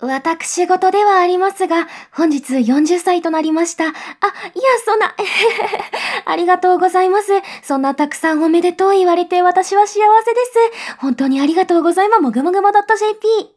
私事ではありますが、本日40歳となりました。あ、いや、そんな、ありがとうございます。そんなたくさんおめでとう言われて私は幸せです。本当にありがとうございます。もぐもぐも .jp。